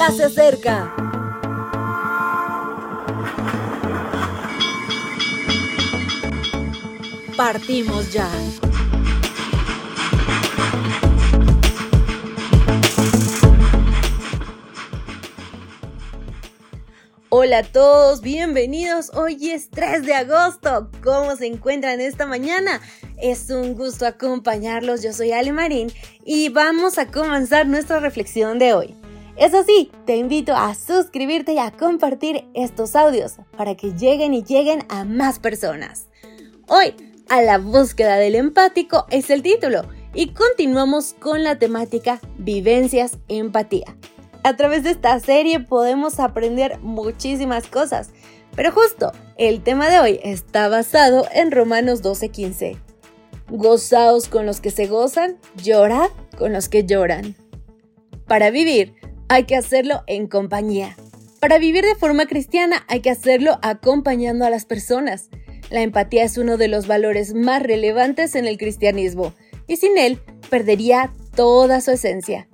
ya se acerca. Partimos ya. Hola a todos, bienvenidos. Hoy es 3 de agosto. ¿Cómo se encuentran esta mañana? Es un gusto acompañarlos. Yo soy Ale Marín y vamos a comenzar nuestra reflexión de hoy. Es así, te invito a suscribirte y a compartir estos audios para que lleguen y lleguen a más personas. Hoy, a la búsqueda del empático es el título y continuamos con la temática Vivencias Empatía. A través de esta serie podemos aprender muchísimas cosas, pero justo el tema de hoy está basado en Romanos 12:15. Gozaos con los que se gozan, llorad con los que lloran. Para vivir hay que hacerlo en compañía. Para vivir de forma cristiana hay que hacerlo acompañando a las personas. La empatía es uno de los valores más relevantes en el cristianismo y sin él perdería toda su esencia.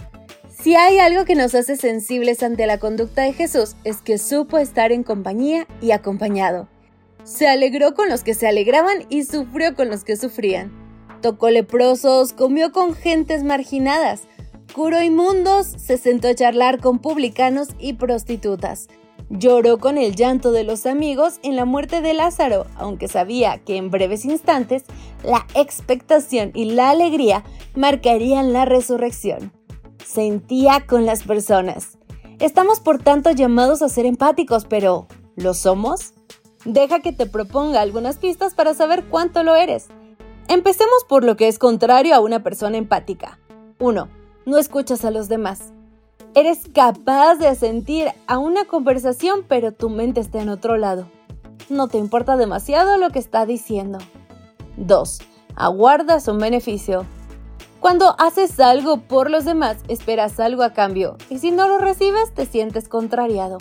Si hay algo que nos hace sensibles ante la conducta de Jesús es que supo estar en compañía y acompañado. Se alegró con los que se alegraban y sufrió con los que sufrían. Tocó leprosos, comió con gentes marginadas, curó inmundos, se sentó a charlar con publicanos y prostitutas. Lloró con el llanto de los amigos en la muerte de Lázaro, aunque sabía que en breves instantes la expectación y la alegría marcarían la resurrección sentía con las personas. Estamos por tanto llamados a ser empáticos, pero ¿lo somos? Deja que te proponga algunas pistas para saber cuánto lo eres. Empecemos por lo que es contrario a una persona empática. 1. No escuchas a los demás. Eres capaz de asentir a una conversación, pero tu mente está en otro lado. No te importa demasiado lo que está diciendo. 2. Aguardas un beneficio. Cuando haces algo por los demás, esperas algo a cambio y si no lo recibes, te sientes contrariado.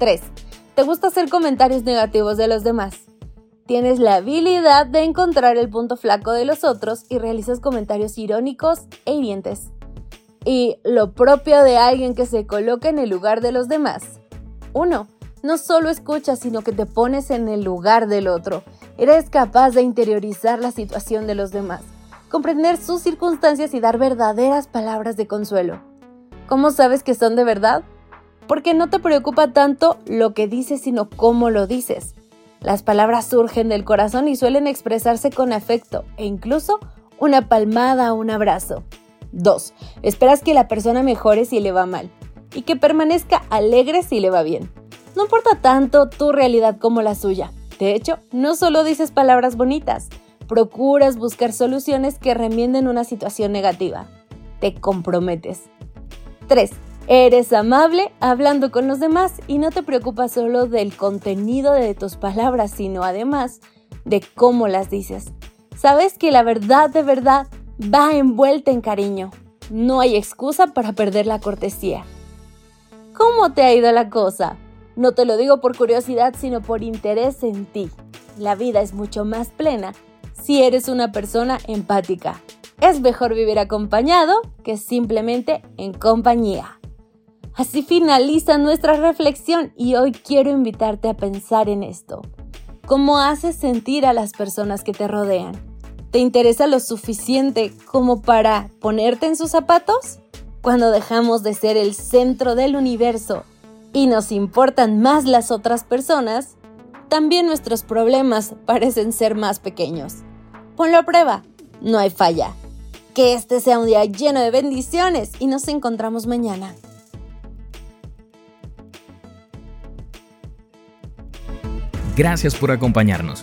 3. Te gusta hacer comentarios negativos de los demás. Tienes la habilidad de encontrar el punto flaco de los otros y realizas comentarios irónicos e hirientes. Y lo propio de alguien que se coloca en el lugar de los demás. 1. No solo escuchas, sino que te pones en el lugar del otro. Eres capaz de interiorizar la situación de los demás comprender sus circunstancias y dar verdaderas palabras de consuelo. ¿Cómo sabes que son de verdad? Porque no te preocupa tanto lo que dices, sino cómo lo dices. Las palabras surgen del corazón y suelen expresarse con afecto e incluso una palmada o un abrazo. 2. Esperas que la persona mejore si le va mal y que permanezca alegre si le va bien. No importa tanto tu realidad como la suya. De hecho, no solo dices palabras bonitas, procuras buscar soluciones que remienden una situación negativa. Te comprometes. 3. Eres amable hablando con los demás y no te preocupas solo del contenido de tus palabras, sino además de cómo las dices. Sabes que la verdad de verdad va envuelta en cariño. No hay excusa para perder la cortesía. ¿Cómo te ha ido la cosa? No te lo digo por curiosidad, sino por interés en ti. La vida es mucho más plena si eres una persona empática. Es mejor vivir acompañado que simplemente en compañía. Así finaliza nuestra reflexión y hoy quiero invitarte a pensar en esto. ¿Cómo haces sentir a las personas que te rodean? ¿Te interesa lo suficiente como para ponerte en sus zapatos? Cuando dejamos de ser el centro del universo y nos importan más las otras personas, también nuestros problemas parecen ser más pequeños. Ponlo a prueba, no hay falla. Que este sea un día lleno de bendiciones y nos encontramos mañana. Gracias por acompañarnos.